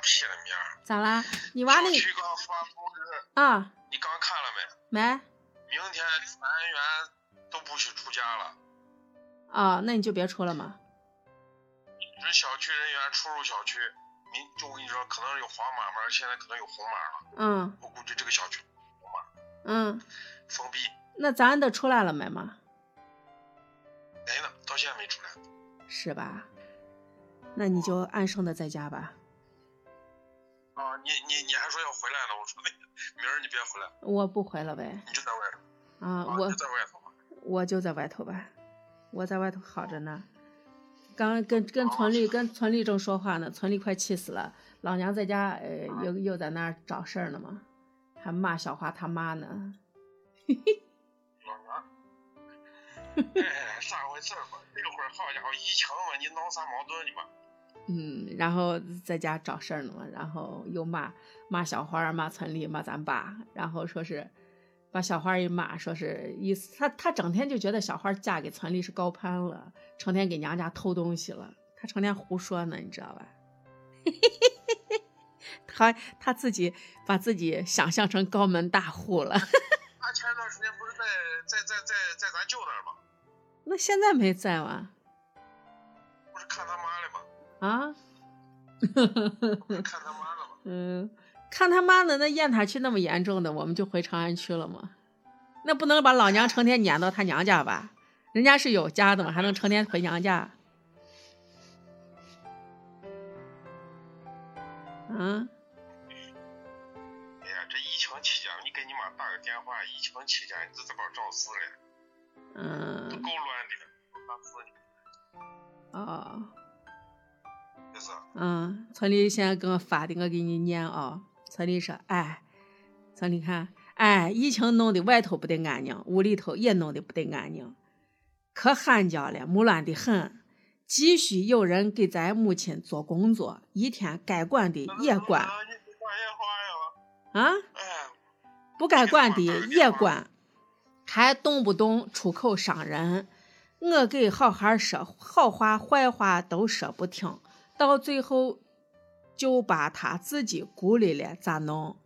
屁了，面儿。咋啦？你娃那小区刚发通知，啊你刚看了没？没明天全员都不许出家了，啊？那你就别出了嘛。这小区人员出入小区，明就我跟你说，可能有黄码嘛，现在可能有红码了。嗯我估计这个小区红码嗯，封闭，那咱的出来了没嘛？没呢，到现在没出来。是吧？那你就安生的在家吧。啊，你你你还说要回来呢，我说那明儿你别回来，我不回了呗。你就在外头，啊，啊，我就在外头吧。我就在外头吧，我在外头好着呢。刚跟跟村里跟村里正说话呢，村里快气死了。老娘在家，呃，又又在那儿找事儿呢嘛，还骂小花他妈呢。老娘，哎，咋回事吧？这会儿好家伙，疫情嘛，你闹啥矛盾呢嘛？嗯，然后在家找事儿呢嘛，然后又骂骂小花儿，骂村里，骂咱爸，然后说是把小花儿一骂，说是意思他他整天就觉得小花儿嫁给村里是高攀了，成天给娘家偷东西了，他成天胡说呢，你知道吧？他他自己把自己想象成高门大户了，他前一段时间不是在在在在在咱舅那儿吗？那现在没在吗？不是看他妈了吗？啊？看他妈的吧？嗯，看他妈的，那雁塔区那么严重的，我们就回长安区了吗？那不能把老娘成天撵到他娘家吧？人家是有家的嘛，还能成天回娘家？嗯，哎呀，这疫情期间，你给你妈打个电话，疫情期间你这这帮找事嘞，都嗯，够乱的，打死你！哦，嗯，村里现在给我发的，我给你念啊、村里说，哎，村里看，哎，疫情弄得外头不得安宁，屋里头也弄得不得安宁，可喊叫了，木乱的很。急需有人给咱母亲做工作，一天该管的也管啊？不该管的也管，还动不动出口伤人。我给好好说好话坏话都说不听，到最后就把他自己孤立了，咋弄？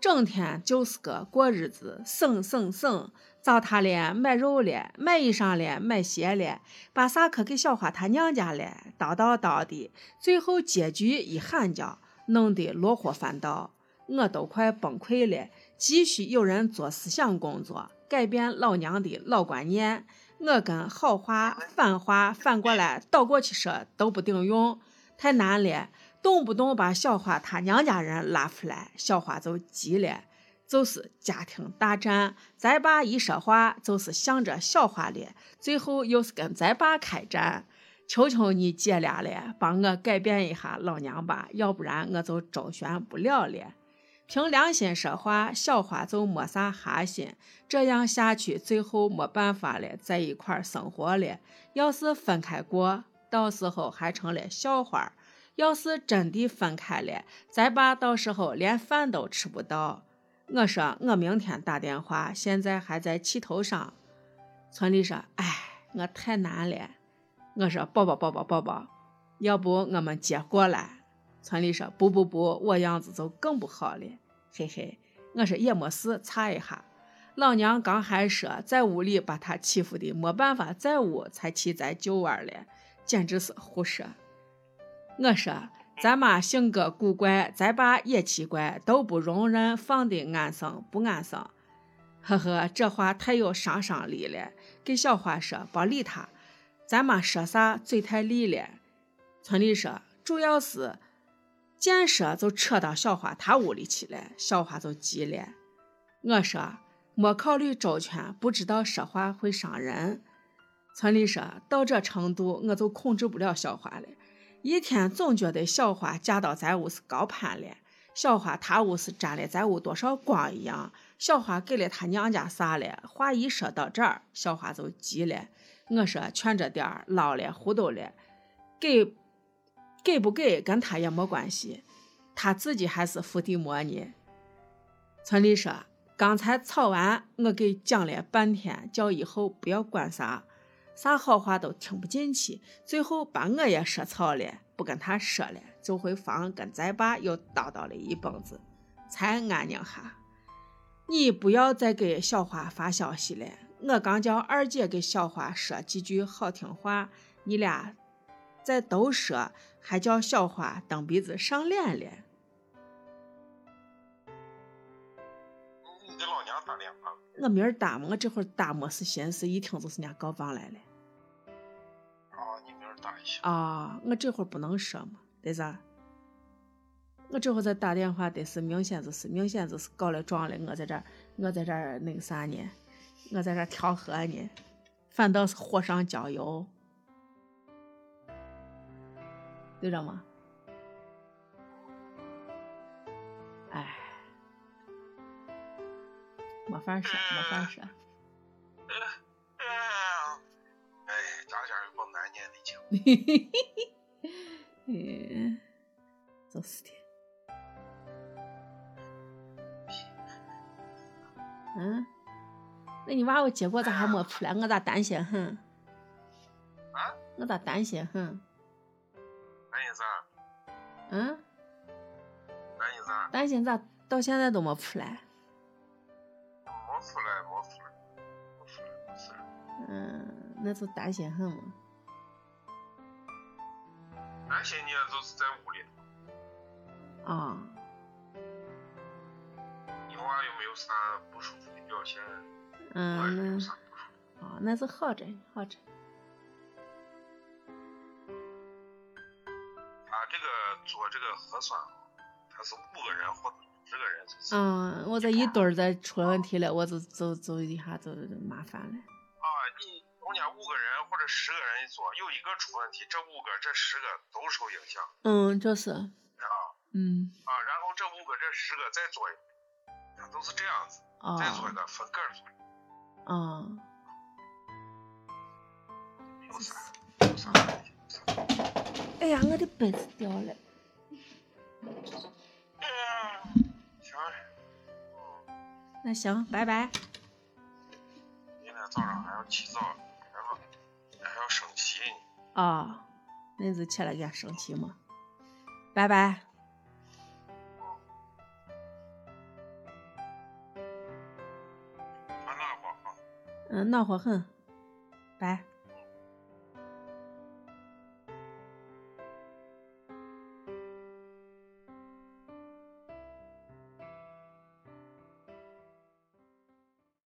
整天就是个过日子，省省省，糟蹋了买肉了，买衣裳了，买鞋了，把啥可给小花她娘家了，叨叨叨的，最后结局一喊叫，弄得落火翻倒，我都快崩溃了。急需有人做思想工作，改变老娘的老观念。我跟好话、反话反过来倒过去说都不顶用，太难了。动不动把小花她娘家人拉出来，小花就急了，就是家庭大战。咱爸一说话就是向着小花了，最后又是跟咱爸开战。求求你姐俩了，帮我改变一下老娘吧，要不然我就周旋不了了。凭良心说话，小花就没啥哈心。这样下去，最后没办法了，在一块生活了。要是分开过，到时候还成了笑话。要是真的分开了，咱爸到时候连饭都吃不到。我说我明天打电话，现在还在气头上。村里说，哎，我太难了。我说宝宝宝宝宝宝，要不我们接过来？村里说不不不，我样子就更不好了。嘿嘿，我说也没事，擦一下。老娘刚还说在屋里把他欺负的没办法，在屋才去咱舅玩了，简直是胡说。我说咱妈性格古怪，咱爸也奇怪，都不容人放的安生不安生。呵呵，这话太有杀伤力了。给小花说别理他，咱妈说啥嘴太利了。村里说主要是见说就扯到小花她屋里去了，小花就急了。我说没考虑周全，不知道说话会伤人。村里说到这程度，我就控制不了小花了。一天总觉得小花嫁到咱屋是高攀了，小花她屋是沾了咱屋多少光一样。小花给了她娘家啥了？话一说到这儿，小花就急了。我说劝着点儿，老了糊涂了，给给不给跟他也没关系，他自己还是伏地魔呢。村里说刚才吵完，我给讲了半天，叫以后不要管啥。啥好话都听不进去，最后把我也说操了，不跟他说了，就回房跟咱爸，又叨叨了一蹦子，才安宁下。你不要再给小花发消息了，我刚叫二姐给小花说几句好听话，你俩再都说，还叫小花蹬鼻子上脸了。我明儿打嘛，我这会儿打没是心思，一听就是人家告状来了。哦，你明儿打一下。啊，我这会儿不能说嘛，对啥？我这会儿再打电话，得是明显就是明显就是告了状了。我在这儿，我在这儿那个啥呢？我在这儿调和呢，反倒是火上浇油，对着吗？没法说，没法说。哎，家家有本难念的经。嗯，就是的。嗯，那你娃娃结果咋还没出来？我咋担心很？啊？我咋担心很？担心啥？嗯？担心啥？担心咋到现在都没出来？没出来，没出来，没出来，没事。嗯，那就担心很嘛。担心你就是在屋里。啊。你娃有没有啥不舒服的表现？嗯，那啊，那是好着呢好着。他这个做这个核酸，他是五个人或者十个人。嗯，我这一堆儿再出问题了，我就就就一下就麻烦了。啊，你中间五个人或者十个人一做，有一个出问题，这五个这十个都受影响。嗯，就是。啊。嗯。啊，然后这五个这十个再做一个。它都是这样子，啊再做一个分个做。啊。有啥？有啥？哎呀，我的杯子掉了。那行，拜拜。明天早上还要起早，然后还要升旗呢。啊，那就起来给俺升旗吗。拜拜。嗯，暖和很，拜。